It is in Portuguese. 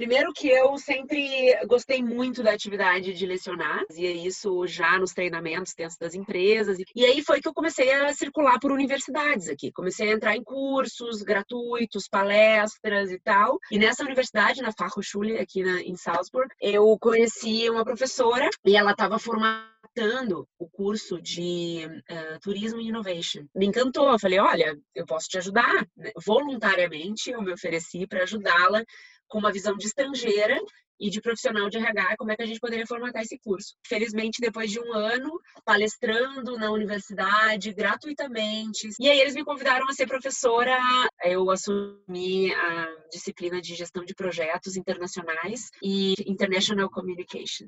Primeiro que eu sempre gostei muito da atividade de lecionar, fazia isso já nos treinamentos dentro das empresas. E aí foi que eu comecei a circular por universidades aqui. Comecei a entrar em cursos gratuitos, palestras e tal. E nessa universidade, na Fachhochschule, aqui na, em Salzburg, eu conheci uma professora e ela estava formatando o curso de uh, Turismo e Innovation. Me encantou. Eu falei, olha, eu posso te ajudar. Voluntariamente, eu me ofereci para ajudá-la com uma visão de estrangeira e de profissional de RH, como é que a gente poderia formatar esse curso. Felizmente, depois de um ano palestrando na universidade gratuitamente, e aí eles me convidaram a ser professora, eu assumi a disciplina de gestão de projetos internacionais e International Communication.